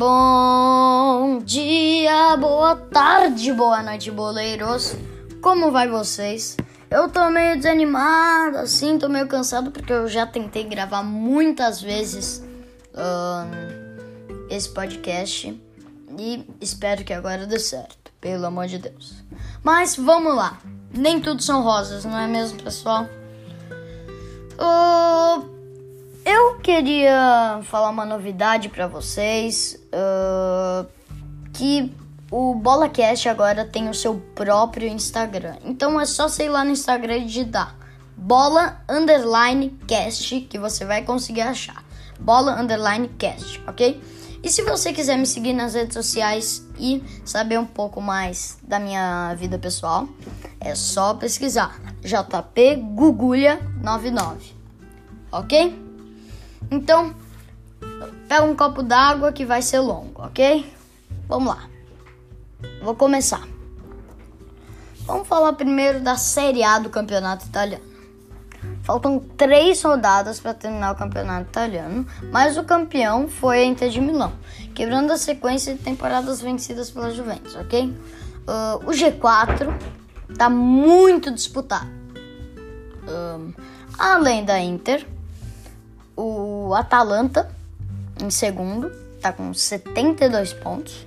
Bom dia, boa tarde, boa noite, boleiros. Como vai vocês? Eu tô meio desanimado, assim, tô meio cansado porque eu já tentei gravar muitas vezes um, esse podcast e espero que agora dê certo, pelo amor de Deus. Mas vamos lá, nem tudo são rosas, não é mesmo, pessoal? Uh, eu queria falar uma novidade para vocês, uh, que o BolaCast agora tem o seu próprio Instagram. Então é só ir lá no Instagram e digitar bola underline cast que você vai conseguir achar. Bola underline cast, ok? E se você quiser me seguir nas redes sociais e saber um pouco mais da minha vida pessoal, é só pesquisar JP Gugulha 99, ok? Então, pega um copo d'água que vai ser longo, ok? Vamos lá. Vou começar. Vamos falar primeiro da Série A do Campeonato Italiano. Faltam três rodadas para terminar o Campeonato Italiano, mas o campeão foi a Inter de Milão, quebrando a sequência de temporadas vencidas pela Juventus, ok? Uh, o G4 está muito disputado. Uh, além da Inter, o Atalanta em segundo, tá com 72 pontos.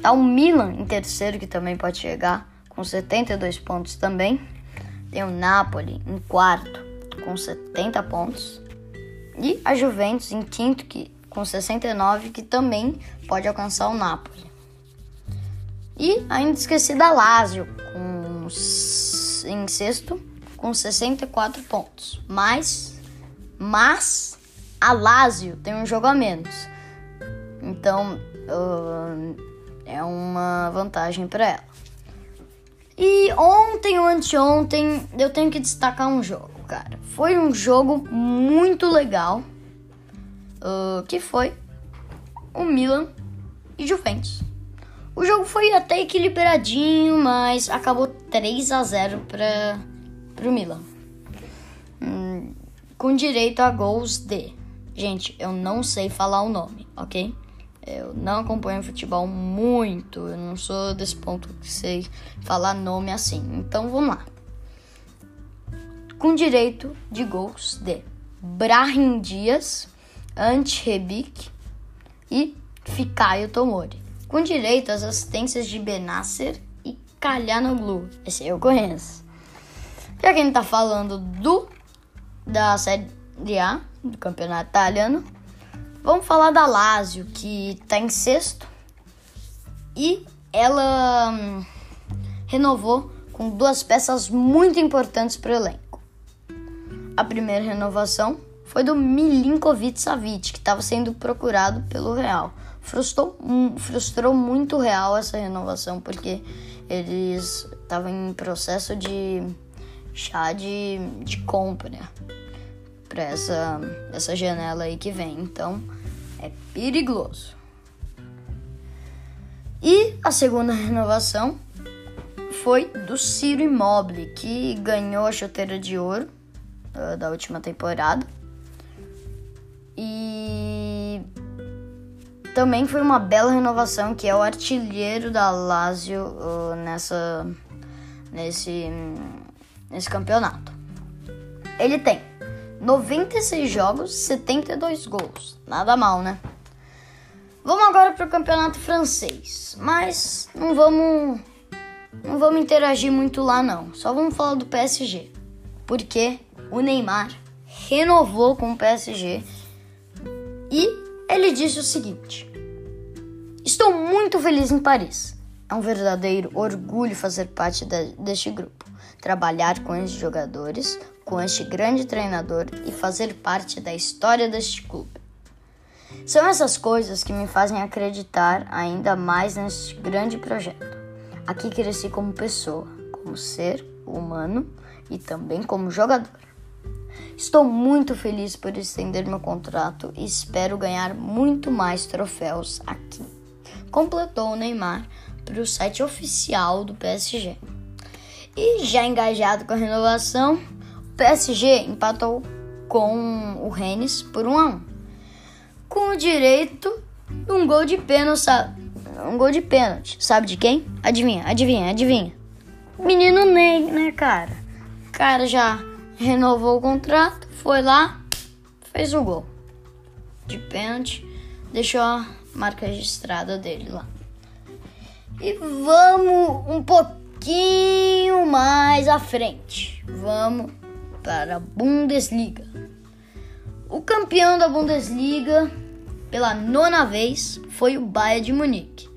Tá o Milan em terceiro, que também pode chegar com 72 pontos também. Tem o Napoli em quarto, com 70 pontos. E a Juventus em quinto, que, com 69, que também pode alcançar o Napoli. E ainda esqueci da Lazio, com, em sexto, com 64 pontos. Mas, mas a Lazio tem um jogo a menos. Então, uh, é uma vantagem para ela. E ontem ou anteontem eu tenho que destacar um jogo, cara. Foi um jogo muito legal. Uh, que foi o Milan e Juventus. O jogo foi até equilibradinho, mas acabou 3 a 0 para o Milan. Hum, com direito a gols de Gente, eu não sei falar o nome, ok? Eu não acompanho futebol muito, eu não sou desse ponto que sei falar nome assim. Então vamos lá. Com direito de gols de Brahim Dias, Ante Rebic e Fikayo Tomori. Com direito às assistências de Benasser e Kalyanoglu. Esse eu conheço. Já que a gente tá falando do da série A, do campeonato italiano. Vamos falar da Lazio, que está em sexto. E ela hum, renovou com duas peças muito importantes para o elenco. A primeira renovação foi do Milinkovic Savic, que estava sendo procurado pelo Real. Frustrou, frustrou muito o Real essa renovação, porque eles estavam em processo de chá de, de compra para essa, essa janela aí que vem. Então é perigoso. E a segunda renovação foi do Ciro Immobile, que ganhou a chuteira de ouro uh, da última temporada. E também foi uma bela renovação, que é o artilheiro da Lazio uh, nessa, nesse, nesse campeonato. Ele tem 96 jogos, 72 gols. Nada mal, né? Vamos agora para o campeonato francês. Mas não vamos não vamos interagir muito lá não. Só vamos falar do PSG. Porque o Neymar renovou com o PSG e ele disse o seguinte: Estou muito feliz em Paris. É um verdadeiro orgulho fazer parte de, deste grupo, trabalhar com esses jogadores, com este grande treinador e fazer parte da história deste clube. São essas coisas que me fazem acreditar ainda mais neste grande projeto. Aqui cresci como pessoa, como ser humano e também como jogador. Estou muito feliz por estender meu contrato e espero ganhar muito mais troféus aqui. Completou o Neymar para o site oficial do PSG. E já engajado com a renovação, PSG empatou com o Rennes por 1 a 1, com o direito Um gol de pênalti? Um gol de pênalti. Sabe de quem? Adivinha, adivinha, adivinha. Menino Ney, né, cara? O cara já renovou o contrato, foi lá, fez o gol. De pênalti, deixou a marca registrada dele lá. E vamos um pouquinho mais à frente. Vamos para a Bundesliga. O campeão da Bundesliga pela nona vez foi o Bayern de Munique.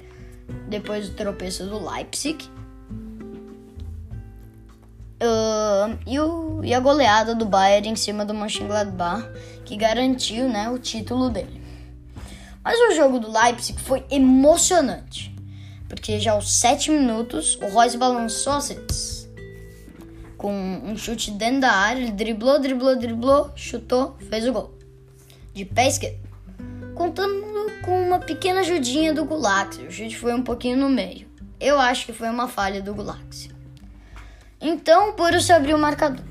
Depois do tropeço do Leipzig uh, e, o, e, a goleada do Bayern em cima do Mönchengladbach, que garantiu né, o título dele. Mas o jogo do Leipzig foi emocionante, porque já aos 7 minutos o Royce balançou as redes. Com um chute dentro da área, ele driblou, driblou, driblou, chutou, fez o gol. De pé esquerdo. Contando com uma pequena ajudinha do Gulaxi, o chute foi um pouquinho no meio. Eu acho que foi uma falha do Gulaxi. Então o Borussia abriu o marcador.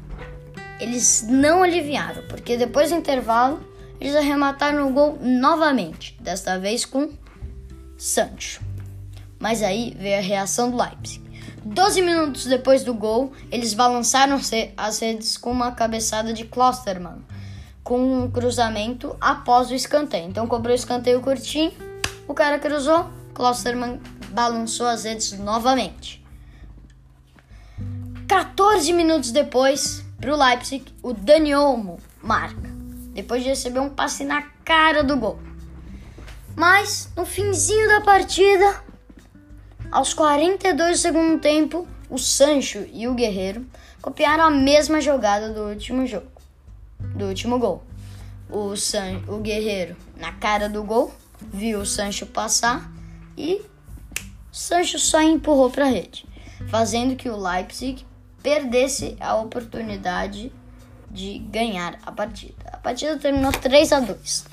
Eles não aliviaram, porque depois do intervalo eles arremataram o gol novamente, desta vez com Sancho. Mas aí veio a reação do Leipzig. Doze minutos depois do gol, eles balançaram as redes com uma cabeçada de Klosterman, com um cruzamento após o escanteio. Então cobrou o escanteio curtinho, o cara cruzou, Klosterman balançou as redes novamente. 14 minutos depois, para o Leipzig, o Dani Olmo marca depois de receber um passe na cara do gol. Mas no finzinho da partida, aos 42 do segundo tempo, o Sancho e o Guerreiro copiaram a mesma jogada do último jogo, do último gol. O, San, o Guerreiro na cara do gol, viu o Sancho passar e Sancho só empurrou para a rede, fazendo que o Leipzig perdesse a oportunidade de ganhar a partida. A partida terminou 3 a 2.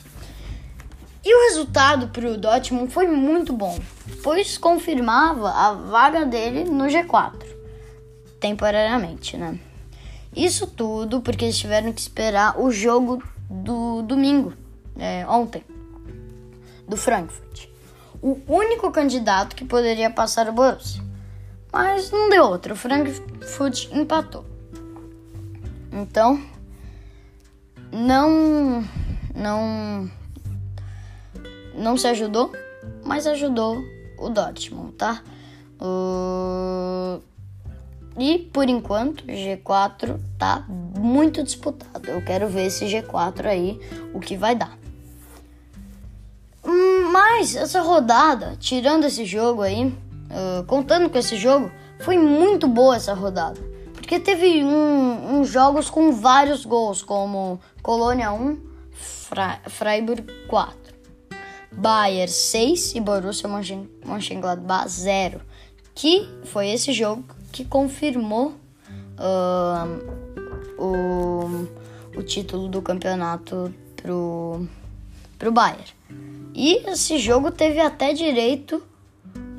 E o resultado para o Dortmund foi muito bom, pois confirmava a vaga dele no G4, temporariamente, né? Isso tudo porque eles tiveram que esperar o jogo do domingo, é, ontem, do Frankfurt. O único candidato que poderia passar o Borussia. Mas não deu outro, o Frankfurt empatou. Então, não não não se ajudou, mas ajudou o Dortmund, tá? Uh, e por enquanto, G4 tá muito disputado. Eu quero ver esse G4 aí, o que vai dar. Hum, mas essa rodada, tirando esse jogo aí, uh, contando com esse jogo, foi muito boa essa rodada. Porque teve um, uns jogos com vários gols, como Colônia 1, Freiburg 4, Bayern 6 e Borussia Mönchengladbach 0. Que foi esse jogo que confirmou uh, o, o título do campeonato pro, pro Bayern. E esse jogo teve até direito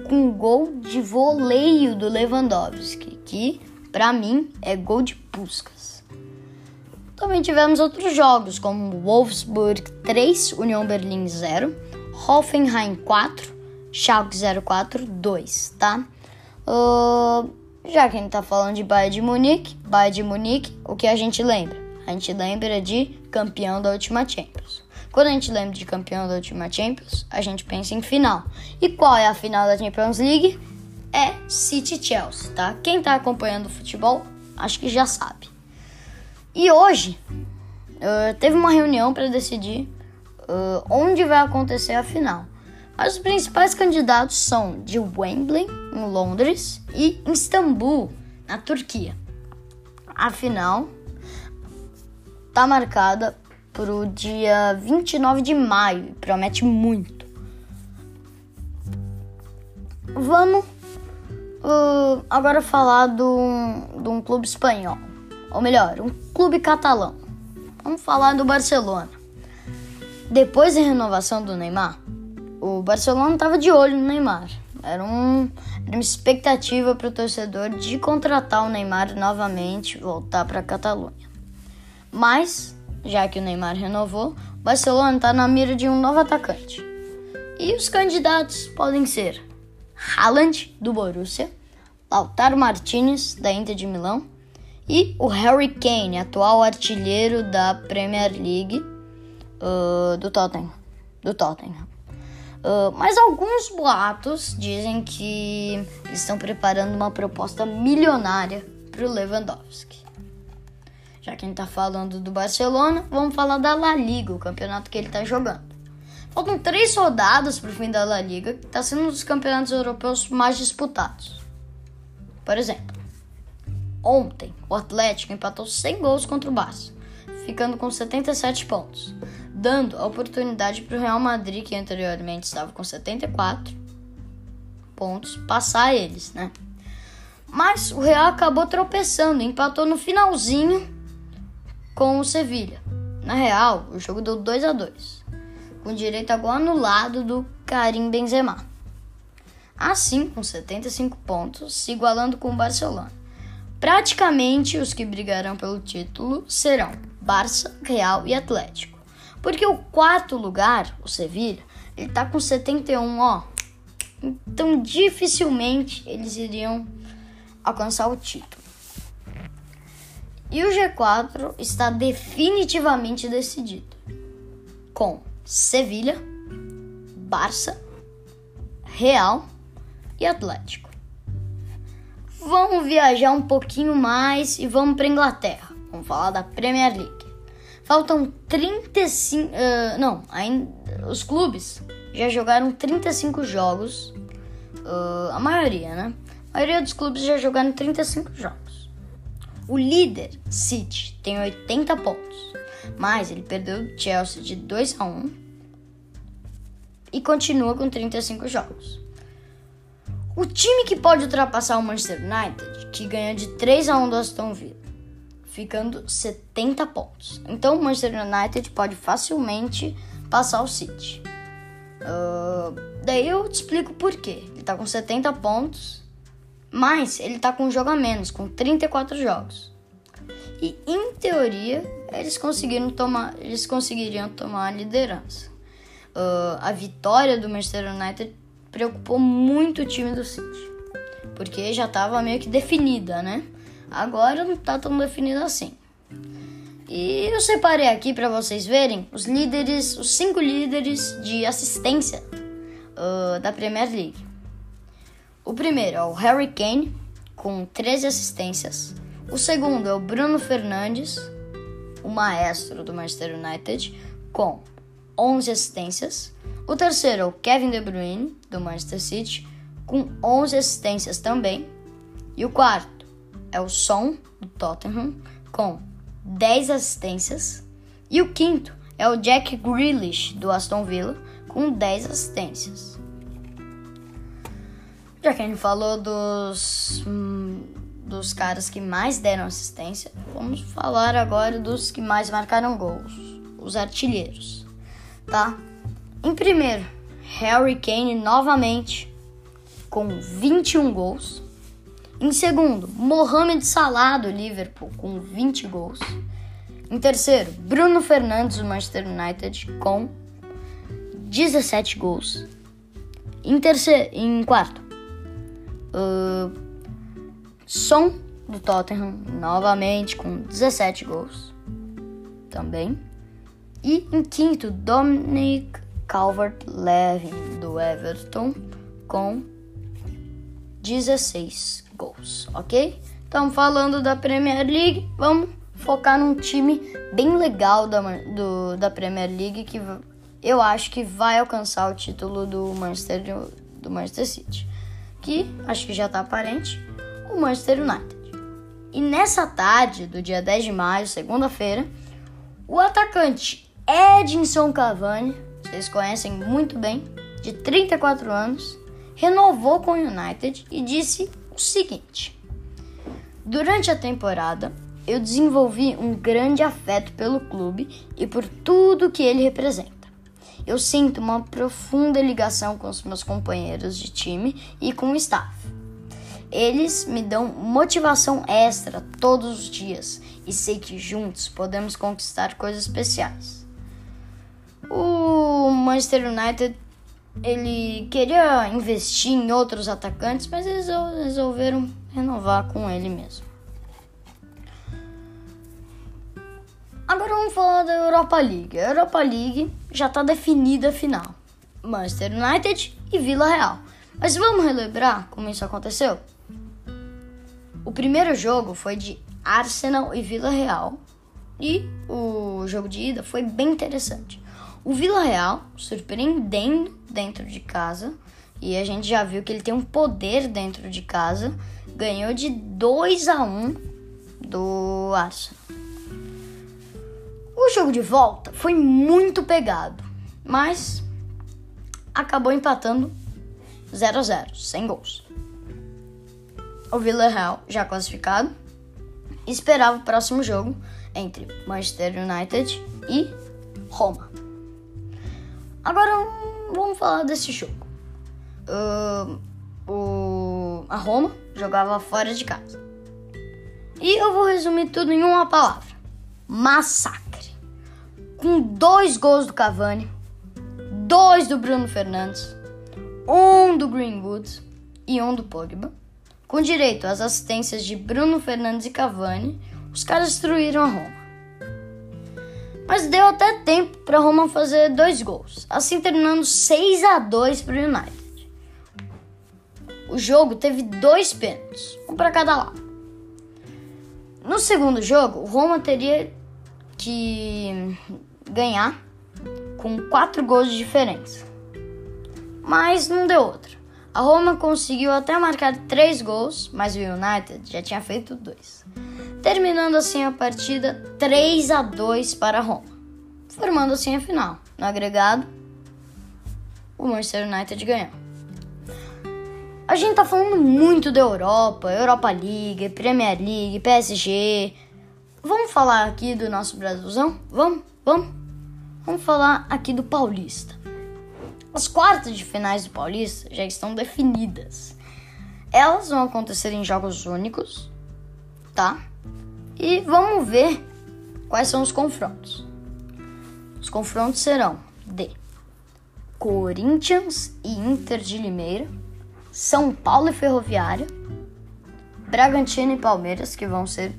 com gol de voleio do Lewandowski, que para mim, é gol de Puskas. Também tivemos outros jogos, como Wolfsburg 3, União Berlim 0, Hoffenheim 4, Schalke 04 2, tá? Uh, já que a gente tá falando de Bayern de Munique, Bayern de Munique, o que a gente lembra? A gente lembra de campeão da última Champions. Quando a gente lembra de campeão da última Champions, a gente pensa em final. E qual é a final da Champions League? é City Chelsea, tá? Quem tá acompanhando o futebol, acho que já sabe. E hoje uh, teve uma reunião para decidir uh, onde vai acontecer a final. Mas os principais candidatos são de Wembley, em Londres, e Istambul, na Turquia. A final tá marcada para o dia 29 de maio promete muito. Vamos Uh, agora falar de um clube espanhol. Ou melhor, um clube catalão. Vamos falar do Barcelona. Depois da renovação do Neymar, o Barcelona estava de olho no Neymar. Era, um, era uma expectativa para o torcedor de contratar o Neymar novamente, voltar para a Catalunha. Mas, já que o Neymar renovou, o Barcelona está na mira de um novo atacante. E os candidatos podem ser Haaland, do Borussia, Lautaro Martinez, da Inter de Milão, e o Harry Kane, atual artilheiro da Premier League uh, do Tottenham. Do Tottenham. Uh, mas alguns boatos dizem que estão preparando uma proposta milionária para o Lewandowski. Já que a gente está falando do Barcelona, vamos falar da La Liga, o campeonato que ele está jogando. Faltam três rodadas para o fim da La Liga, que está sendo um dos campeonatos europeus mais disputados. Por exemplo, ontem o Atlético empatou 100 gols contra o Barça, ficando com 77 pontos, dando a oportunidade para o Real Madrid, que anteriormente estava com 74 pontos, passar eles, né? Mas o Real acabou tropeçando, empatou no finalzinho com o Sevilha. Na real, o jogo deu 2 a 2 com direito a gol anulado do Karim Benzema. Assim, com 75 pontos, se igualando com o Barcelona. Praticamente os que brigarão pelo título serão Barça, Real e Atlético. Porque o quarto lugar, o Sevilha, ele tá com 71, ó. Então dificilmente eles iriam alcançar o título. E o G4 está definitivamente decidido, com Sevilha, Barça, Real e Atlético. Vamos viajar um pouquinho mais e vamos para Inglaterra. Vamos falar da Premier League. Faltam 35, uh, não, ainda os clubes já jogaram 35 jogos, uh, a maioria, né? A maioria dos clubes já jogaram 35 jogos. O líder, City, tem 80 pontos mas ele perdeu o Chelsea de 2 a 1 e continua com 35 jogos. O time que pode ultrapassar o Manchester United, que ganha de 3 a 1 do Aston Villa, ficando 70 pontos. Então o Manchester United pode facilmente passar o City. Uh, daí eu te explico por quê. Ele tá com 70 pontos, mas ele tá com um jogo a menos, com 34 jogos. E em teoria, eles conseguiram tomar, eles conseguiriam tomar a liderança. Uh, a vitória do Manchester United preocupou muito o time do City, porque já estava meio que definida, né? Agora não está tão definida assim. E eu separei aqui para vocês verem os líderes, os cinco líderes de assistência uh, da Premier League. O primeiro é o Harry Kane, com 13 assistências. O segundo é o Bruno Fernandes, o maestro do Manchester United, com 11 assistências. O terceiro é o Kevin De Bruyne, do Manchester City, com 11 assistências também. E o quarto é o Son, do Tottenham, com 10 assistências. E o quinto é o Jack Grealish, do Aston Villa, com 10 assistências. Já que a gente falou dos hum, dos caras que mais deram assistência, vamos falar agora dos que mais marcaram gols, os artilheiros, tá? Em primeiro, Harry Kane novamente com 21 gols. Em segundo, Mohamed Salah do Liverpool com 20 gols. Em terceiro, Bruno Fernandes do Manchester United com 17 gols. Em terceiro, em quarto, uh, Son do Tottenham, novamente com 17 gols também. E em quinto, Dominic Calvert-Lewin do Everton com 16 gols, ok? Estamos falando da Premier League, vamos focar num time bem legal da, do, da Premier League que eu acho que vai alcançar o título do Manchester, do Manchester City. Que acho que já está aparente, o Manchester United. E nessa tarde do dia 10 de maio, segunda-feira, o atacante Edinson Cavani, vocês conhecem muito bem, de 34 anos, renovou com o United e disse o seguinte: Durante a temporada, eu desenvolvi um grande afeto pelo clube e por tudo que ele representa. Eu sinto uma profunda ligação com os meus companheiros de time e com o staff. Eles me dão motivação extra todos os dias e sei que juntos podemos conquistar coisas especiais. O Manchester United ele queria investir em outros atacantes, mas eles resolveram renovar com ele mesmo. Agora vamos falar da Europa League. A Europa League já está definida a final. Manchester United e Vila Real. Mas vamos relembrar como isso aconteceu? O primeiro jogo foi de Arsenal e Vila Real. E o jogo de ida foi bem interessante. O Vila Real, surpreendendo dentro de casa, e a gente já viu que ele tem um poder dentro de casa, ganhou de 2 a 1 do Arsenal. O jogo de volta foi muito pegado, mas acabou empatando 0 a 0, sem gols. O Vila Real, já classificado, esperava o próximo jogo entre Manchester United e Roma. Agora vamos falar desse jogo. Uh, o, a Roma jogava fora de casa. E eu vou resumir tudo em uma palavra: massacre. Com dois gols do Cavani, dois do Bruno Fernandes, um do Greenwood e um do Pogba. Com direito às assistências de Bruno Fernandes e Cavani, os caras destruíram a Roma. Mas deu até tempo para Roma fazer dois gols, assim terminando 6 a 2 para o United. O jogo teve dois pênaltis, um para cada lado. No segundo jogo, Roma teria que ganhar com quatro gols de diferença, mas não deu outra. A Roma conseguiu até marcar três gols, mas o United já tinha feito dois terminando assim a partida 3 a 2 para Roma, formando assim a final. No agregado, o Manchester United ganhou. A gente tá falando muito da Europa, Europa League, Premier League, PSG. Vamos falar aqui do nosso Brasilzão? Vamos, vamos. Vamos falar aqui do Paulista. As quartas de finais do Paulista já estão definidas. Elas vão acontecer em jogos únicos, tá? E vamos ver quais são os confrontos. Os confrontos serão de Corinthians e Inter de Limeira, São Paulo e Ferroviária, Bragantino e Palmeiras, que vão ser,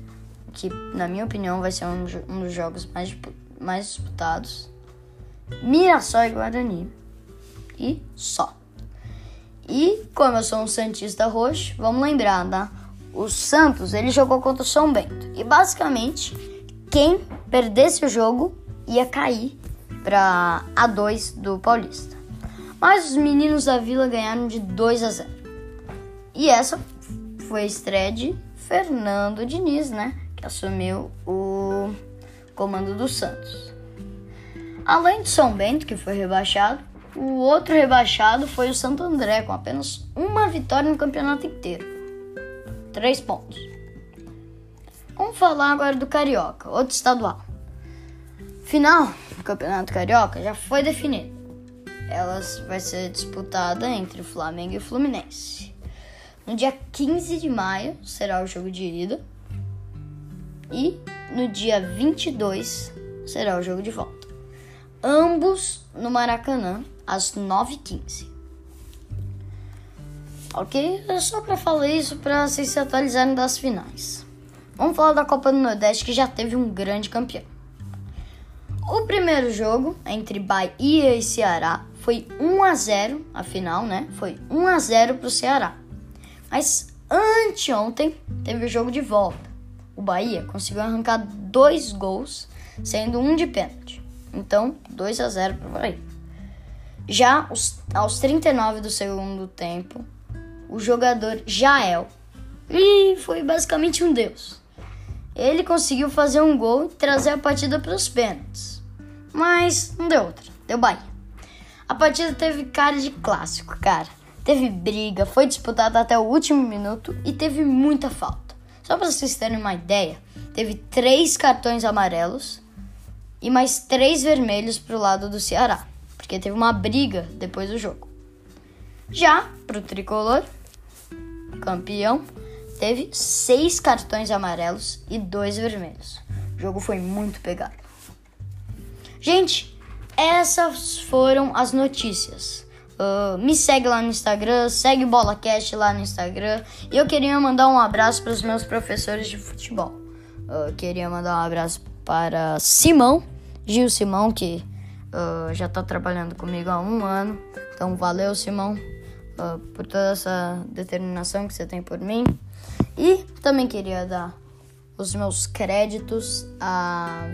que na minha opinião vai ser um, um dos jogos mais, mais disputados, Mirassol e Guarani, e só. E como eu sou um Santista roxo, vamos lembrar, tá? O Santos ele jogou contra o São Bento. E basicamente, quem perdesse o jogo ia cair para A2 do Paulista. Mas os meninos da Vila ganharam de 2 a 0. E essa foi a estreia de Fernando Diniz, né? Que assumiu o comando do Santos. Além de São Bento, que foi rebaixado, o outro rebaixado foi o Santo André, com apenas uma vitória no campeonato inteiro. Três pontos. Vamos falar agora do Carioca, outro estadual. Final do Campeonato Carioca já foi definido. Ela vai ser disputada entre Flamengo e Fluminense. No dia 15 de maio será o jogo de ida. E no dia 22 será o jogo de volta. Ambos no Maracanã, às 9h15 ok? É só para falar isso para vocês se atualizarem das finais. Vamos falar da Copa do Nordeste que já teve um grande campeão. O primeiro jogo entre Bahia e Ceará foi 1 a 0, a final, né? Foi 1 a 0 para o Ceará. Mas anteontem teve o jogo de volta. O Bahia conseguiu arrancar dois gols, sendo um de pênalti. Então, 2 a 0 para o Bahia. Já aos 39 do segundo tempo, o jogador Jael. E foi basicamente um deus. Ele conseguiu fazer um gol e trazer a partida para os pênaltis. Mas não deu outra, deu Bahia. A partida teve cara de clássico, cara. Teve briga, foi disputada até o último minuto e teve muita falta. Só para vocês terem uma ideia, teve três cartões amarelos e mais três vermelhos para o lado do Ceará, porque teve uma briga depois do jogo. Já para o tricolor, campeão, teve seis cartões amarelos e dois vermelhos. O jogo foi muito pegado. Gente, essas foram as notícias Uh, me segue lá no Instagram, segue BolaCast lá no Instagram. E eu queria mandar um abraço para os meus professores de futebol. Uh, queria mandar um abraço para Simão, Gil Simão, que uh, já está trabalhando comigo há um ano. Então, valeu, Simão, por toda essa determinação que você tem por mim. E também queria dar os meus créditos a,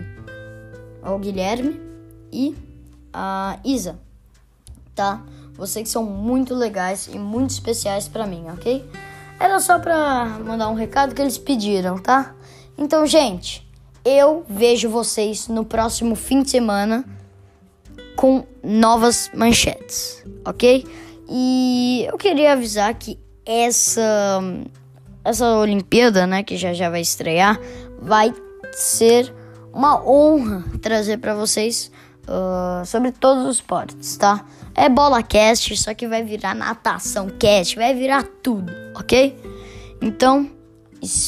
ao Guilherme e a Isa, tá? Vocês são muito legais e muito especiais para mim, ok? Era só pra mandar um recado que eles pediram, tá? Então, gente, eu vejo vocês no próximo fim de semana com novas manchetes, ok? E eu queria avisar que essa essa Olimpíada, né, que já já vai estrear, vai ser uma honra trazer para vocês uh, sobre todos os esportes, tá? É bola cast, só que vai virar natação cast, vai virar tudo, ok? Então,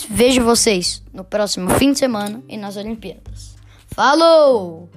vejo vocês no próximo fim de semana e nas Olimpíadas. Falou!